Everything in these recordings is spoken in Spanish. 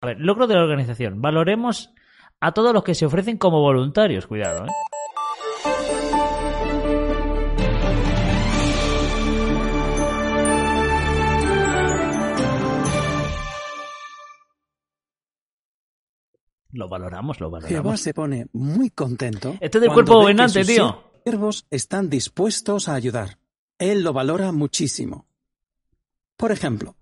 A ver, logro de la organización. Valoremos a todos los que se ofrecen como voluntarios. Cuidado, ¿eh? Lo valoramos, lo Jehová valoramos. se pone muy contento. Este es del cuerpo gobernante, tío. siervos están dispuestos a ayudar. Él lo valora muchísimo. Por ejemplo,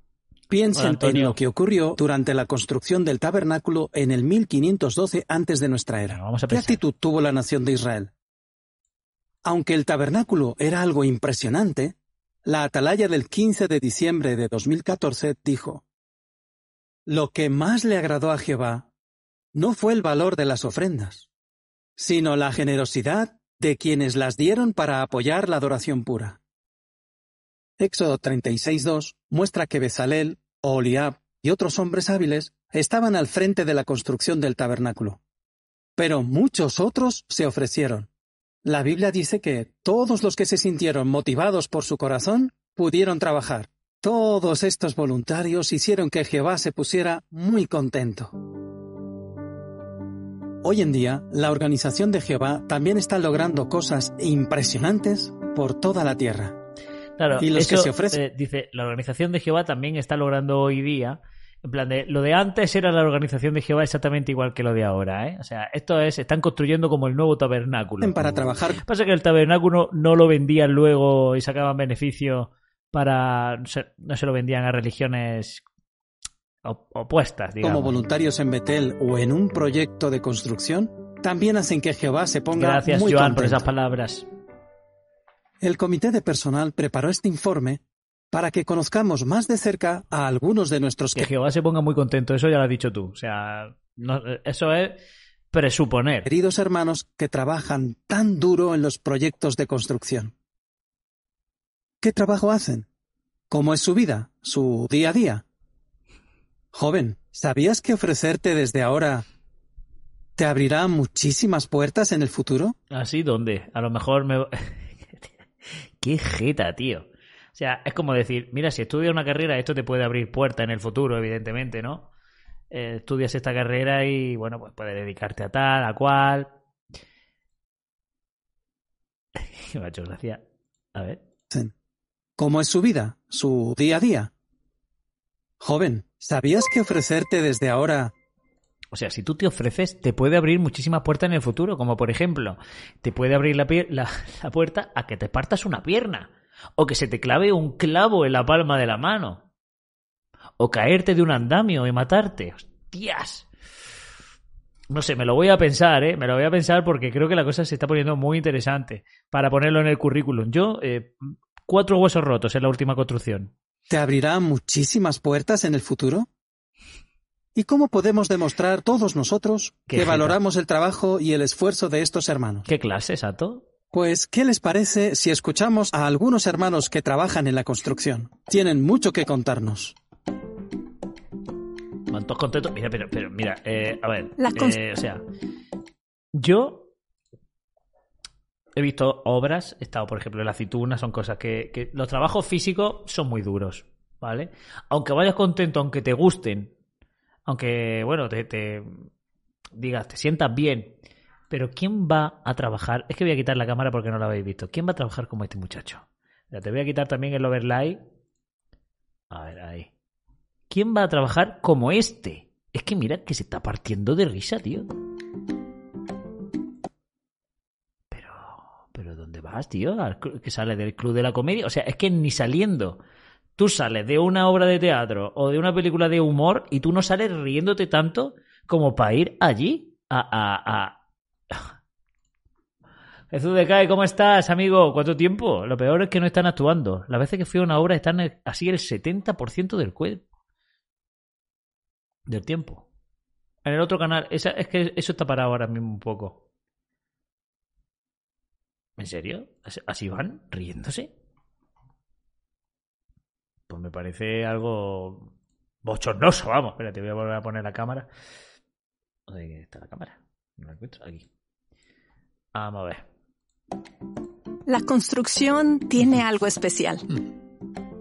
piensen en lo que ocurrió durante la construcción del tabernáculo en el 1512 antes de nuestra era. Bueno, vamos a ¿Qué actitud tuvo la nación de Israel? Aunque el tabernáculo era algo impresionante, la atalaya del 15 de diciembre de 2014 dijo, Lo que más le agradó a Jehová no fue el valor de las ofrendas, sino la generosidad de quienes las dieron para apoyar la adoración pura. Éxodo 36.2 muestra que Bezalel, Oliab y otros hombres hábiles estaban al frente de la construcción del tabernáculo. Pero muchos otros se ofrecieron. La Biblia dice que todos los que se sintieron motivados por su corazón pudieron trabajar. Todos estos voluntarios hicieron que Jehová se pusiera muy contento. Hoy en día, la organización de Jehová también está logrando cosas impresionantes por toda la tierra. Claro, Y los que eso, se ofrecen- eh, dice, la organización de Jehová también está logrando hoy día. En plan de, lo de antes era la organización de Jehová exactamente igual que lo de ahora, ¿eh? O sea, esto es, están construyendo como el nuevo tabernáculo. Para trabajar Pasa que el tabernáculo no lo vendían luego y sacaban beneficio para. No se, no se lo vendían a religiones op- opuestas, digamos. como voluntarios en Betel o en un proyecto de construcción, también hacen que Jehová se ponga Gracias, muy Joan, por contento. esas palabras. El comité de personal preparó este informe para que conozcamos más de cerca a algunos de nuestros Que Jehová se ponga muy contento, eso ya lo has dicho tú. O sea, no- eso es presuponer. queridos hermanos que trabajan tan duro en los proyectos de construcción. ¿Qué trabajo hacen? ¿Cómo es su vida? ¿Su día a día? Joven, ¿sabías que ofrecerte desde ahora te abrirá muchísimas puertas en el futuro? ¿Así dónde? A lo mejor me... Qué jeta, tío. O sea, es como decir, mira, si estudias una carrera, esto te puede abrir puertas en el futuro, evidentemente, ¿no? Eh, estudias esta carrera y, bueno, pues puedes dedicarte a tal, a cual. Me ha hecho gracia. A ver. ¿Cómo es su vida? ¿Su día a día? Joven, ¿sabías que ofrecerte desde ahora O sea, si tú te ofreces, te puede abrir muchísimas puertas en el futuro, como por ejemplo, te puede abrir la, puerta a que te partas una pierna, o que se te clave un clavo en la palma de la mano, o caerte de un andamio y matarte. ¡Hostias! No sé, me lo voy a pensar, ¿eh? Me lo voy a pensar porque creo que la cosa se está poniendo muy interesante para ponerlo en el currículum. Yo, eh, cuatro huesos rotos en la última construcción. te abrirá muchísimas puertas en el futuro? ¿Y cómo podemos demostrar todos nosotros que jeta. valoramos el trabajo y el esfuerzo de estos hermanos? ¿Qué clase, Sato? Pues, ¿qué les parece si escuchamos a algunos hermanos que trabajan en la construcción? Tienen mucho que contarnos. Van todos contentos. Mira, pero, pero mira, eh, a ver. Las eh, o sea, yo he visto obras, he estado, por ejemplo, en la aceituna, son cosas que, que los trabajos físicos son muy duros, ¿vale? Aunque vayas contento, aunque te gusten, aunque, bueno, te, te digas, te sientas bien, pero ¿quién va a trabajar? Es que voy a quitar la cámara porque no la habéis visto. ¿Quién va a trabajar como este muchacho? Ya te voy a quitar también el overlay. A ver, ahí. ¿Quién va a trabajar como este? Es que mira que se está partiendo de risa, tío. Pero, pero ¿dónde vas, tío? Al Que sale del club de la comedia. O sea, es que ni saliendo. Tú sales de una obra de teatro o de una película de humor y tú no sales riéndote tanto como para ir allí a, a, a... Jesús de Cae, ¿cómo estás, amigo? ¿Cuánto tiempo? Lo peor es que no están actuando. Las veces que fui a una obra están así el 70% del cuerpo. Del tiempo. En el otro canal. Esa, es que eso está parado ahora mismo un poco. ¿En serio? ¿Así- ¿Así van? ¿Riéndose? Pues me parece algo bochornoso, vamos. Espérate, voy a volver a poner la cámara. ¿Dónde está la cámara? No la encuentro. Aquí. Vamos a ver. La construcción tiene algo especial.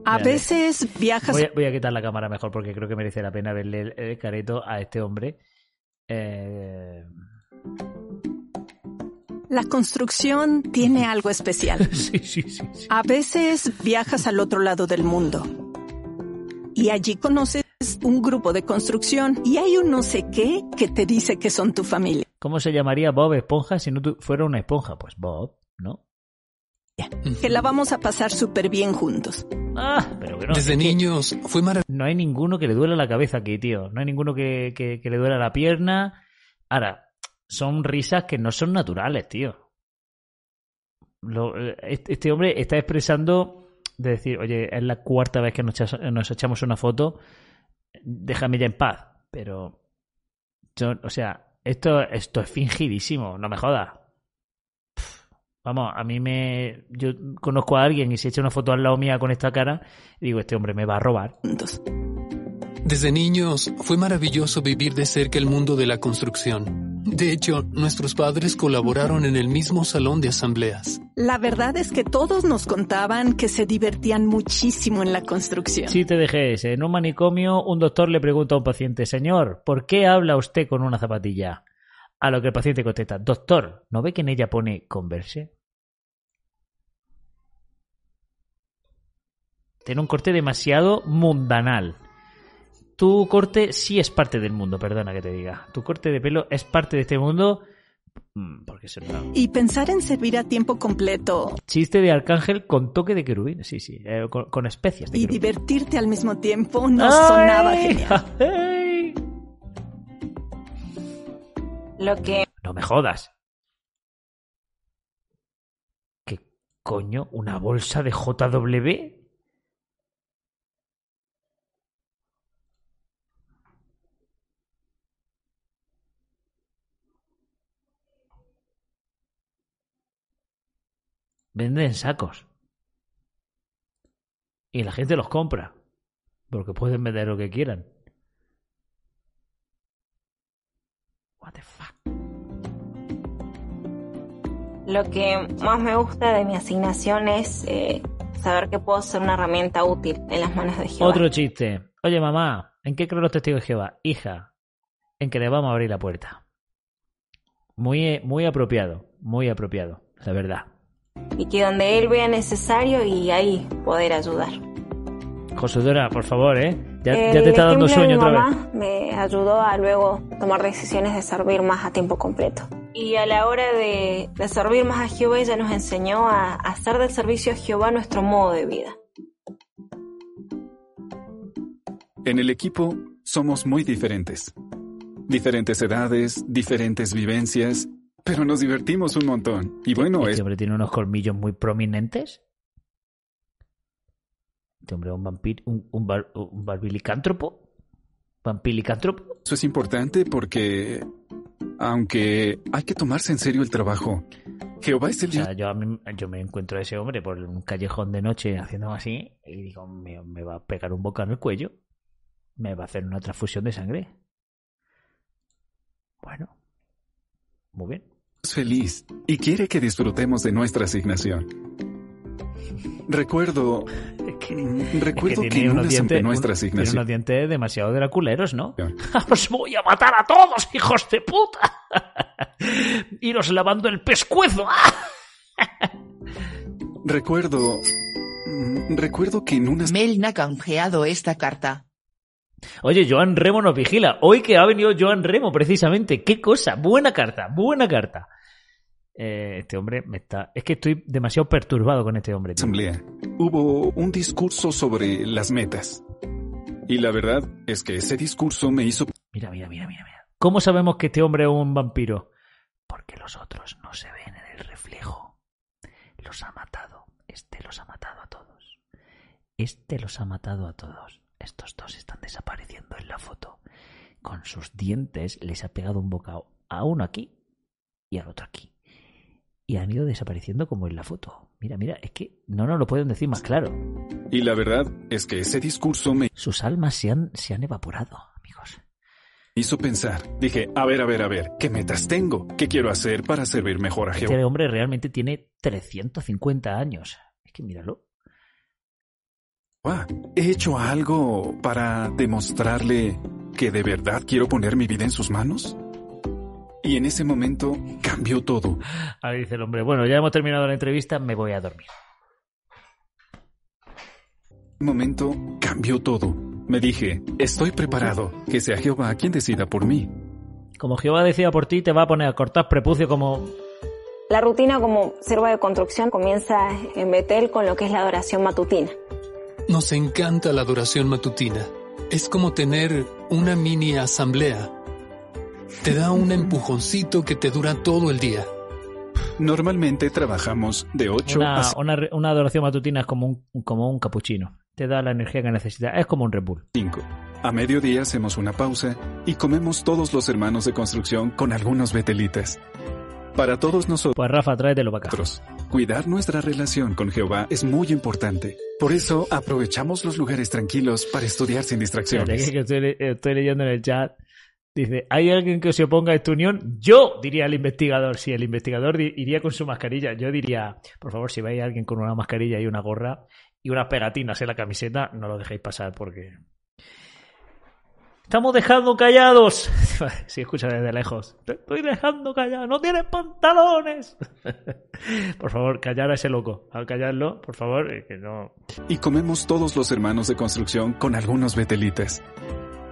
A Vale. veces viajas Voy a, voy a quitar la cámara mejor porque creo que merece la pena verle el, el careto a este hombre. Eh, La construcción tiene algo especial. sí, sí, sí. A veces viajas al otro lado del mundo y allí conoces un grupo de construcción y hay un no sé qué que te dice que son tu familia. ¿Cómo se llamaría Bob Esponja si no tu- fuera una esponja? Pues Bob, ¿no? Que la vamos a pasar súper bien juntos. Ah, pero que no. Desde niños fue maravilloso. No hay ninguno que le duele la cabeza aquí, tío. No hay ninguno que, que, que le duele la pierna. Ahora, son risas que no son naturales, tío. Lo- eh, este este hombre está expresando de decir, oye, es la cuarta vez que nos, echamos una foto, déjame ya en paz. Pero, yo- o sea, esto, esto es fingidísimo, no me jodas. Vamos, a mí me. Yo conozco a alguien y se echa una foto al lado mía con esta cara digo, este hombre me va a robar. Desde niños fue maravilloso vivir de cerca el mundo de la construcción. De hecho, nuestros padres colaboraron en el mismo salón de asambleas. La verdad es que todos nos contaban que se divertían muchísimo en la construcción. Sí, te dejé ese. En un manicomio, un doctor le pregunta a un paciente, señor, ¿por qué habla usted con una zapatilla? A lo que el paciente contesta, doctor, ¿no ve que en ella pone converse? Tiene un corte demasiado mundanal. Tu corte sí es parte del mundo, perdona que te diga. Tu corte de pelo es parte de este mundo. Mm, Porque es una... Y pensar en servir a tiempo completo Chiste de arcángel con toque de querubín. Sí, sí, eh, con, con especias de y querubín. divertirte al mismo tiempo nos sonaba genial. ¡Ay! Lo que No me jodas. ¿Qué coño? ¿Una bolsa de JW? Venden sacos. Y la gente los compra. Porque pueden vender lo que quieran. What the fuck. Lo que más me gusta de mi asignación es eh, saber que puedo ser una herramienta útil en las manos de Jehová. Otro chiste. Oye, mamá, ¿en qué creen los testigos de Jehová? Hija, en que le vamos a abrir la puerta. Muy, eh, muy apropiado, muy apropiado, la verdad. Y que donde Él vea necesario y ahí poder ayudar. Josudora, por favor, ¿eh? Ya, El ya te está dando ejemplo de sueño otra vez. mamá me ayudó a luego tomar decisiones de servir más a tiempo completo. Y a la hora de, de servir más a Jehová, ella nos enseñó a, a hacer del servicio a Jehová nuestro modo de vida. En el equipo somos muy diferentes. Diferentes edades, diferentes vivencias, pero nos divertimos un montón. Y bueno, Este es hombre tiene unos colmillos muy prominentes. Este hombre es un vampiro, un, un, bar- un barbilicántropo. Vampilicántropo. eso es importante porque, aunque hay que tomarse en serio el trabajo, Jehová es el O sea, yo, a mí- yo me encuentro a ese hombre por un callejón de noche haciendo así y digo, me, me va a pegar un boca en el cuello. Me va a hacer una transfusión de sangre. Bueno. Muy bien. Feliz y quiere que disfrutemos de nuestra asignación. Recuerdo, que, es que recuerdo que, tiene en unos una dientes, de nuestra un- tiene asignación. unos dientes demasiado draculeros, ¿no? ¡Os voy a matar a todos, hijos de puta! Iros lavando el pescuezo. Recuerdo, mm, recuerdo que en una Melna ha canjeado esta carta. Oye, Joan Remo nos vigila. Hoy que ha venido Joan Remo, precisamente. ¡Qué cosa! Buena carta, buena carta. Eh, este hombre me está... Es que estoy demasiado perturbado con este hombre. tío. asamblea hubo un discurso sobre las metas. Y la verdad es que ese discurso me hizo Mira, mira, mira, mira, mira. ¿Cómo sabemos que este hombre es un vampiro? Porque los otros no se ven en el reflejo. Los ha matado. Este los ha matado a todos. Este los ha matado a todos. Estos dos están desapareciendo en la foto. con sus dientes les ha pegado un bocado a uno aquí y al otro aquí. Y han ido desapareciendo como en la foto. Mira, mira, es que no nos lo pueden decir más claro. Y la verdad es que ese discurso me Sus almas se han, se han evaporado, amigos. hizo pensar. Dije, a ver, a ver, a ver, ¿qué metas tengo? ¿Qué quiero hacer para servir mejor a Jehová? Este hombre realmente tiene 350 años. Es que míralo. ¿He hecho algo para demostrarle que de verdad quiero poner mi vida en sus manos? Y en ese momento cambió todo. Ahí dice el hombre, bueno, ya hemos terminado la entrevista, me voy a dormir. En momento cambió todo. Me dije, estoy preparado, que sea Jehová quien decida por mí. Como Jehová decida por ti, te va a poner a cortar prepucio como... La rutina como serva de construcción comienza en Betel con lo que es la adoración matutina. Nos encanta la adoración matutina. Es como tener una mini asamblea. Te da un empujoncito que te dura todo el día. Normalmente trabajamos de 8 Una, a una, una adoración matutina es como un, como un capuchino. Te da la energía que necesitas. Es como un Red Bull. 5. A mediodía hacemos una pausa y comemos todos los hermanos de construcción con algunos betelitas. Para todos nosotros, Pues Rafa, tráetelo para acá. cuidar nuestra relación con Jehová es muy importante. Por eso aprovechamos los lugares tranquilos para estudiar sin distracciones. que- estoy, le- estoy leyendo en el chat. Dice, ¿hay alguien que se oponga a esta unión? Yo, diría el investigador. Si el investigador iría con su mascarilla, yo diría, por favor, si veis a alguien con una mascarilla y una gorra y unas pegatinas en la camiseta, no lo dejéis pasar porque... Estamos dejando callados. Si escucha desde lejos. Te estoy dejando callado. No tienes pantalones. por favor, callar a ese loco. Al callarlo, por favor, eh, que no... Y comemos todos los hermanos de construcción con algunos betelitas.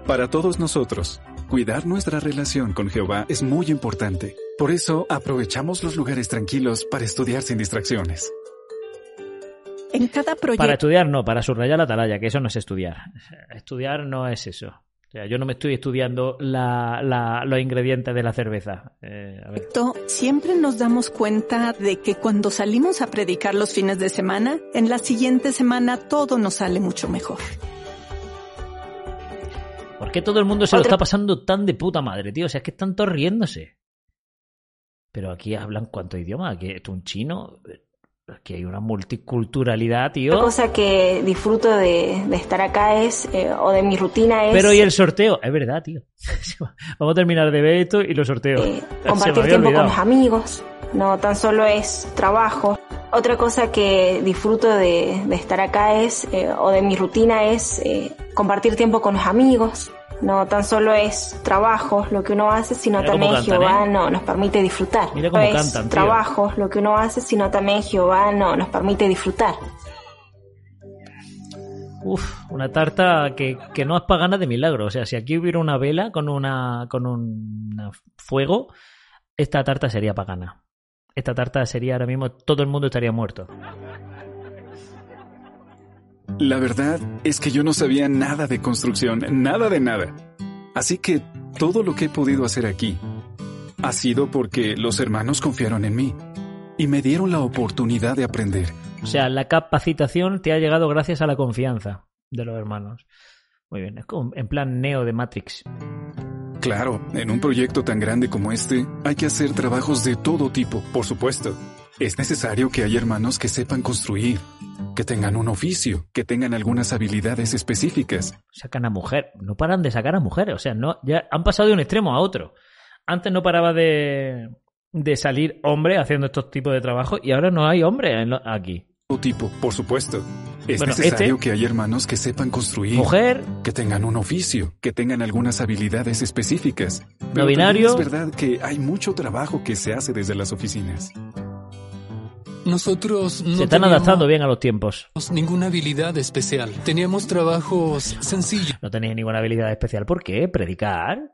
Para todos nosotros, cuidar nuestra relación con Jehová es muy importante. Por eso aprovechamos los lugares tranquilos para estudiar sin distracciones. En cada proyecto. Para estudiar no, para subrayar la atalaya, que eso no es estudiar. Estudiar no es eso. O sea, yo no me estoy estudiando la, la- los ingredientes de la cerveza. Eh, a ver. Siempre nos damos cuenta de que cuando salimos a predicar los fines de semana, en la siguiente semana todo nos sale mucho mejor. ¿Por qué todo el mundo se lo está pasando tan de puta madre, tío? O sea, es que están todos riéndose. Pero aquí hablan cuántos idiomas. Aquí es un chino. Aquí hay una multiculturalidad, Otra tío. cosa que disfruto de, de estar acá es, eh, o de mi rutina es Pero y el sorteo. Es verdad, tío. Vamos a terminar de ver esto y lo sorteo. Se me Eh, compartir tiempo con los amigos. No tan solo es trabajo. Otra cosa que disfruto de, de estar acá es, eh, o de mi rutina es eh, compartir tiempo con los amigos. No tan solo es trabajo lo que uno hace, sino también cantan, Jehová ¿eh? no, nos permite disfrutar. Mira cómo no es cantan, trabajo lo que uno hace, sino también Jehová no, nos permite disfrutar. Uf, una tarta que, que no es pagana de milagro. O sea, si aquí hubiera una vela con una con un fuego, esta tarta sería pagana. Esta tarta sería ahora mismo todo el mundo estaría muerto. La verdad es que yo no sabía nada de construcción, nada de nada. Así que todo lo que he podido hacer aquí ha sido porque los hermanos confiaron en mí y me dieron la oportunidad de aprender. O sea, la capacitación te ha llegado gracias a la confianza de los hermanos. Muy bien, es como en plan Neo de Matrix. Claro, en un proyecto tan grande como este hay que hacer trabajos de todo tipo, por supuesto. Es necesario que haya hermanos que sepan construir, que tengan un oficio, que tengan algunas habilidades específicas. Sacan a mujer, no paran de sacar a mujeres, o sea, no ya han pasado de un extremo a otro. Antes no paraba de de salir hombre haciendo estos tipos de trabajo y ahora no hay hombre en lo- aquí. Tipo, por supuesto. Es Bueno, necesario este- que haya hermanos que sepan construir, Mujer, que tengan un oficio, que tengan algunas habilidades específicas. Pero No binario. Es verdad que hay mucho trabajo que se hace desde las oficinas. Nosotros no se están adaptando bien a los tiempos. ninguna habilidad especial. Teníamos trabajos sencillos. No tenéis ninguna habilidad especial. ¿Por qué? Predicar.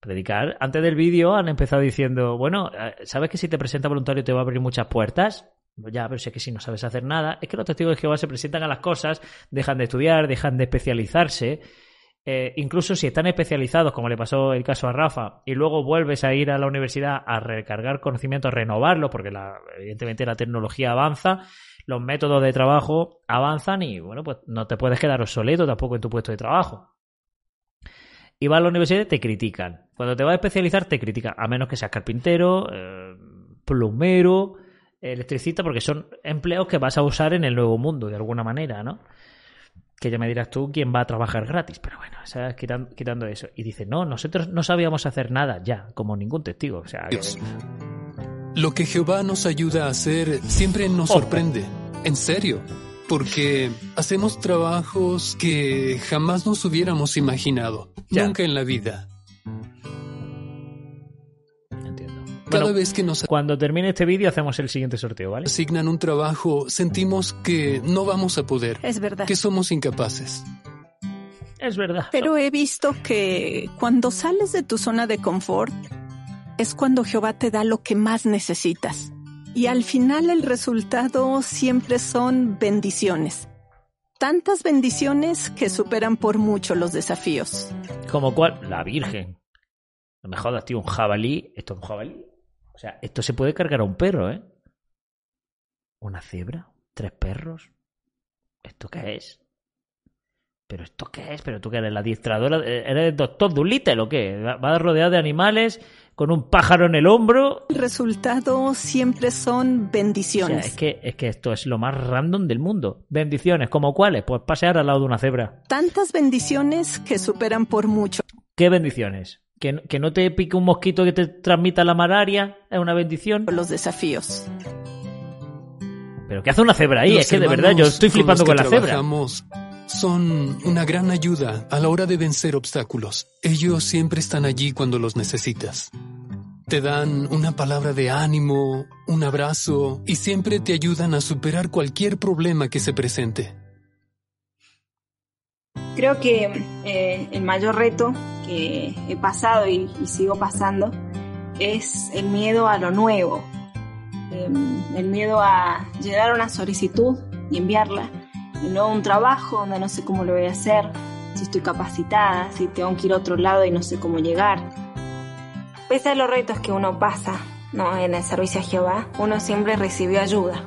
Predicar. Antes del vídeo han empezado diciendo, bueno, eh, ¿sabes que si te presenta voluntario te va a abrir muchas puertas? Pues Ya, pero si es que si no sabes hacer nada, es que los testigos de Jehová se presentan a las cosas, dejan de estudiar, dejan de especializarse. Eh, incluso si están especializados, como le pasó el caso a Rafa, y luego vuelves a ir a la universidad a recargar conocimientos, a renovarlos, porque la- evidentemente la tecnología avanza, los métodos de trabajo avanzan y bueno, pues no te puedes quedar obsoleto tampoco en tu puesto de trabajo. y vas a la universidad te critican. Cuando te vas a especializar te critican, a menos que seas carpintero, eh, plumero, electricista, porque son empleos que vas a usar en el nuevo mundo de alguna manera, ¿no? Que ya me dirás tú quién va a trabajar gratis, pero bueno. Quitando, quitando eso. Y dice, no, nosotros no sabíamos hacer nada ya, como ningún testigo. O sea, que-. Lo que Jehová nos ayuda a hacer siempre nos sorprende. En serio. Porque hacemos trabajos que jamás nos hubiéramos imaginado. Ya. Nunca en la vida. Cada Bueno, vez que nos cuando termine este vídeo hacemos el siguiente sorteo, ¿vale? asignan un trabajo, sentimos que no vamos a poder. Es verdad. Que somos incapaces. Es verdad. Pero he visto que cuando sales de tu zona de confort es cuando Jehová te da lo que más necesitas. Y al final el resultado siempre son bendiciones. Tantas bendiciones que superan por mucho los desafíos. Como cual, la Virgen. No me jodas, tío, un jabalí. ¿Esto es un jabalí? O sea, esto se puede cargar a un perro, ¿eh? ¿Una cebra? ¿Tres perros? ¿Esto qué es? ¿Pero esto qué es? ¿Pero tú que eres la adiestradora? ¿Eres doctor Dolittle o qué? ¿Vas rodeado de animales con un pájaro en el hombro? El resultado siempre son O sea, bendiciones. es que, es que esto es lo más random del mundo. Bendiciones, ¿como cuáles? Pues pasear al lado de una cebra. Tantas bendiciones que superan por mucho ¿Qué bendiciones? ¿Que, que no te pique un mosquito que te transmita la malaria es una bendición. los desafíos. ¿Pero qué hace una cebra ahí? Los es que de verdad yo estoy flipando los con que la cebra. Son una gran ayuda a la hora de vencer obstáculos. Ellos siempre están allí cuando los necesitas. Te dan una palabra de ánimo, un abrazo y siempre te ayudan a superar cualquier problema que se presente. Creo que eh, el mayor reto que he pasado y, y sigo pasando es el miedo a lo nuevo, Eh, el miedo a llenar una solicitud y enviarla, y luego un trabajo donde no sé cómo lo voy a hacer, si estoy capacitada, si tengo que ir a otro lado y no sé cómo llegar. Pese a los retos que uno pasa ¿no? en el servicio a Jehová, uno siempre recibió ayuda.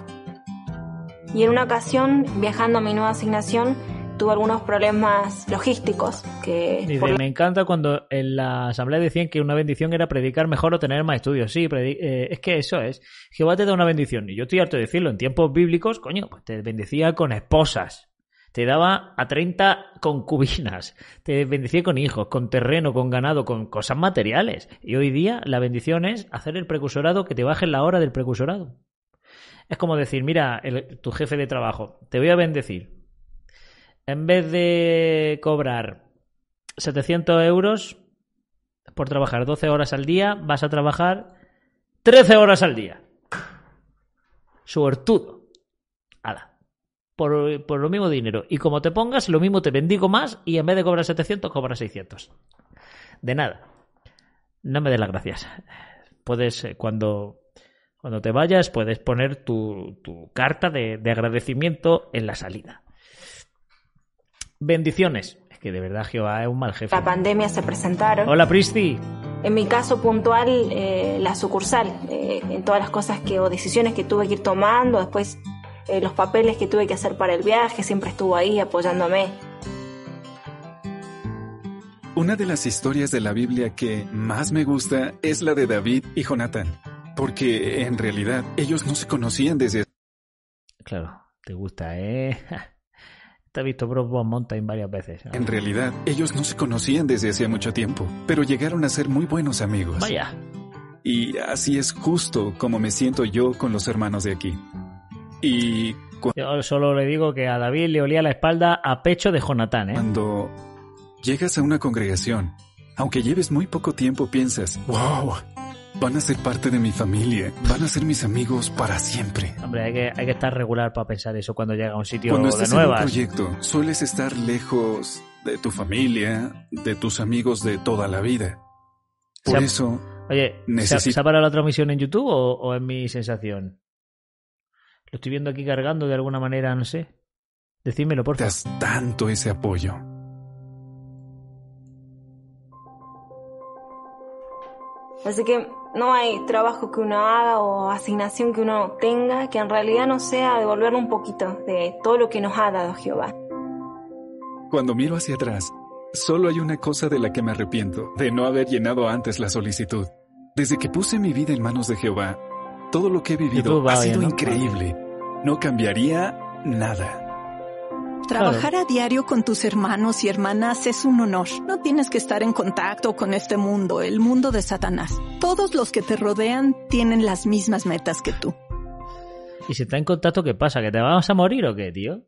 Y en una ocasión, viajando a mi nueva asignación, tuve algunos problemas logísticos que Dice, por la- me encanta cuando en la asamblea decían que una bendición era predicar mejor o tener más estudios. Sí, eh, es que eso es. Jehová te da una bendición. Y yo estoy harto de decirlo. En tiempos bíblicos, coño, pues te bendecía con esposas. Te daba a 30 concubinas. Te bendecía con hijos, con terreno, con ganado, con cosas materiales. Y hoy día la bendición es hacer el precursorado que te baje la hora del precursorado. Es como decir, mira, el- tu jefe de trabajo, te voy a bendecir. En vez de cobrar 700 euros por trabajar 12 horas al día, vas a trabajar 13 horas al día. Suertudo. Ala. Por, por lo mismo dinero. Y como te pongas, lo mismo te bendigo más y en vez de cobrar 700, cobras 600. De nada. No me des las gracias. Puedes, eh, cuando, cuando te vayas, puedes poner tu, tu carta de, de agradecimiento en la salida. Bendiciones. Es que de verdad Jehová es un mal jefe. la pandemia se presentaron. Hola, Pristi. En mi caso puntual, eh, la sucursal, eh, en todas las cosas que o decisiones que tuve que ir tomando, después eh, los papeles que tuve que hacer para el viaje, siempre estuvo ahí apoyándome. Una de las historias de la Biblia que más me gusta es la de David y Jonathan, porque en realidad ellos no se conocían desde Claro, te gusta, ¿eh? Te he visto Brokeback Mountain varias veces. ¿no? en realidad ellos no se conocían desde hacía mucho tiempo, pero llegaron a ser muy buenos amigos. Vaya. Y así es justo como me siento yo con los hermanos de aquí. Y Yo solo le digo que a David le olía la espalda a pecho de Jonathan, ¿eh? cuando llegas a una congregación, aunque lleves muy poco tiempo, piensas, wow, van a ser parte de mi familia, van a ser mis amigos para siempre. Hombre, hay que, hay que estar regular para pensar eso cuando llega a un sitio Cuando de estás en un nuevas. proyecto, sueles estar lejos de tu familia, de tus amigos de toda la vida. Por eso, Oye, ¿se, Necesito- ¿se ha parado la transmisión en YouTube o, o es mi sensación? Lo estoy viendo aquí cargando de alguna manera, no sé. Decídmelo, por favor. das tanto ese apoyo. Así que no hay trabajo que uno haga o asignación que uno tenga que en realidad no sea devolverle un poquito de todo lo que nos ha dado Jehová. Cuando miro hacia atrás, Solo hay una cosa de la que me arrepiento, de no haber llenado antes la solicitud. Desde que puse mi vida en manos de Jehová, todo lo que he vivido ha sido increíble. No cambiaría nada. Trabajar a diario con tus hermanos y hermanas es un honor. No tienes que estar en contacto con este mundo, el mundo de Satanás. Todos los que te rodean tienen las mismas metas que tú. Y si está en contacto, ¿qué pasa? ¿Que te vas a morir o qué, tío?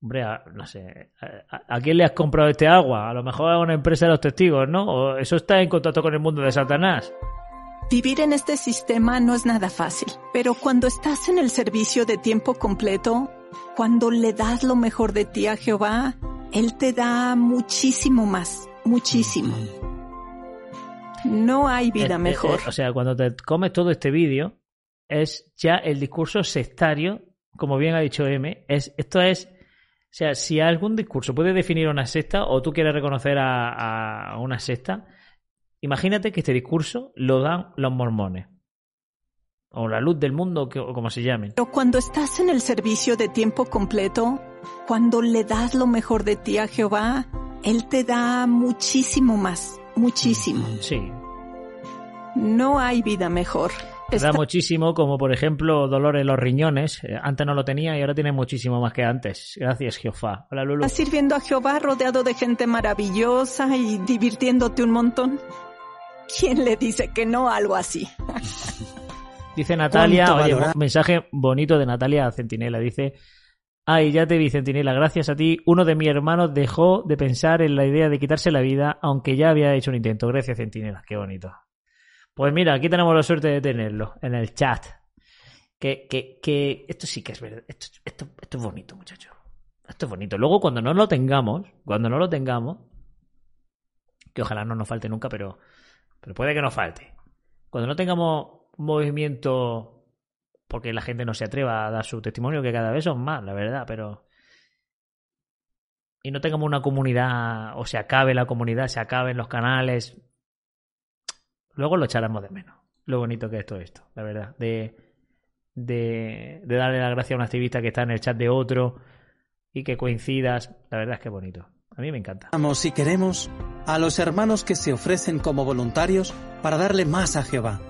Hombre, a- no sé. ¿A, a quién le has comprado este agua? A lo mejor a una empresa de los testigos, ¿no? O eso está en contacto con el mundo de Satanás. Vivir en este sistema no es nada fácil, pero cuando estás en el servicio de tiempo completo, cuando le das lo mejor de ti a Jehová, Él te da muchísimo más, muchísimo. No hay vida Eh, eh, mejor. eh, o sea, cuando te comes todo este vídeo, es ya el discurso sectario, como bien ha dicho M, es, esto es, o sea, si algún discurso puede definir una secta o tú quieres reconocer a, a una secta, imagínate que este discurso lo dan los mormones. O la luz del mundo, o como se llamen. Pero cuando estás en el servicio de tiempo completo, cuando le das lo mejor de ti a Jehová, Él te da muchísimo más, muchísimo. Sí. No hay vida mejor. Te da Está- muchísimo, como por ejemplo dolor en los riñones. Eh, Antes no lo tenía y ahora tiene muchísimo más que antes. Gracias, Jehová. Hola, Lulu. ¿Estás sirviendo a Jehová rodeado de gente maravillosa y divirtiéndote un montón? ¿Quién le dice que no algo así? Dice Natalia, ¿Cuánto oye, un mensaje bonito de Natalia a Centinela. Dice, ay, ya te vi, Centinela, gracias a ti, uno de mis hermanos dejó de pensar en la idea de quitarse la vida, aunque ya había hecho un intento. Gracias, Centinela, qué bonito. Pues mira, aquí tenemos la suerte de tenerlo, en el chat. Que, que, que esto sí que es verdad, esto, esto, esto es bonito, muchachos. Esto es bonito. Luego, cuando no lo tengamos, cuando no lo tengamos, que ojalá no nos falte nunca, pero, pero puede que nos falte. Cuando no tengamos movimiento, porque la gente no se atreva a dar su testimonio, que cada vez son más, la verdad, pero... Y no tengamos una comunidad, o se acabe la comunidad, se acaben los canales, luego lo echaremos de menos. Lo bonito que es todo esto, la verdad. De, de, darle la gracia a un activista que está en el chat de otro y que coincidas, la verdad es que es bonito. A mí me encanta. Amamos, si queremos, a los hermanos que se ofrecen como voluntarios para darle más a Jehová.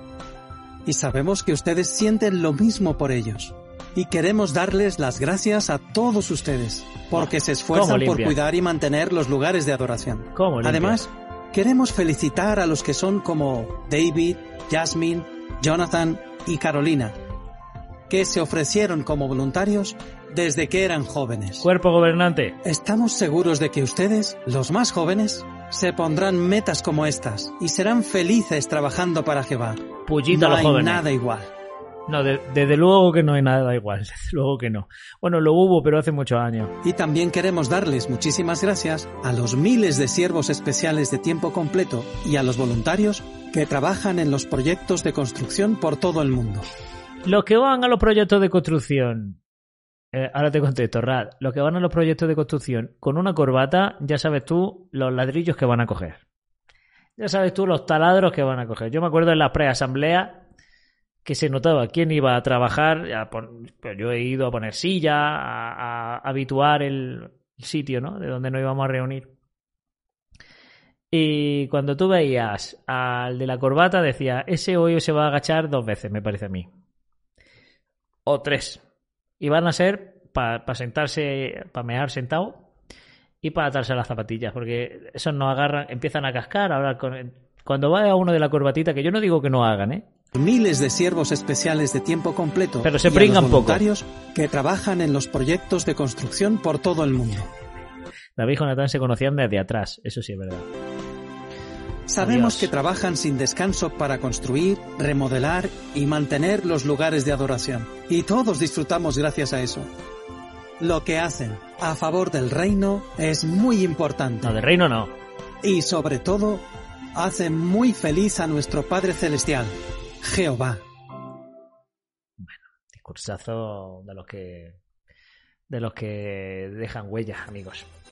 Y sabemos que ustedes sienten lo mismo por ellos. Y queremos darles las gracias a todos ustedes, porque se esfuerzan por cuidar y mantener los lugares de adoración. Además, queremos felicitar a los que son como David, Jasmine, Jonathan y Carolina, que se ofrecieron como voluntarios desde que eran jóvenes. Cuerpo gobernante. Estamos seguros de que ustedes, los más jóvenes, se pondrán metas como estas y serán felices trabajando para Jehová. Pullita a no hay nada igual. No, de- desde luego que no hay nada igual. Desde luego que no. Bueno, lo hubo, pero hace muchos años. Y también queremos darles muchísimas gracias a los miles de siervos especiales de tiempo completo y a los voluntarios que trabajan en los proyectos de construcción por todo el mundo. Los que van a los proyectos de construcción. eh, ahora te contesto, Rad. Los que van a los proyectos de construcción con una corbata, ya sabes tú los ladrillos que van a coger. Ya sabes tú los taladros que van a coger. Yo me acuerdo en las preasambleas que se notaba quién iba a trabajar. a pues yo he ido a poner silla, a, a habituar el sitio, ¿no? De donde nos íbamos a reunir. Y cuando tú veías al de la corbata, decía, ese hoy se va a agachar dos veces, me parece a mí. O tres. Y van a ser para sentarse, para mear sentado y para atarse las zapatillas, porque esos no agarran, empiezan a cascar, a hablar con... Cuando vaya uno de la corbatita, que yo no digo que no hagan, ¿eh? Miles de siervos especiales de tiempo completo Pero se a pringan los poco. voluntarios que trabajan en los proyectos de construcción por todo el mundo. David y Jonathan se conocían desde atrás, eso sí es verdad. Sabemos Adiós. que trabajan sin descanso para construir, remodelar y mantener los lugares de adoración. Y todos disfrutamos gracias a eso. Lo que hacen a favor del reino es muy importante. No, de reino no. Y sobre todo, hace muy feliz a nuestro Padre Celestial, Jehová. Discursazo de los que de los que dejan huellas, amigos.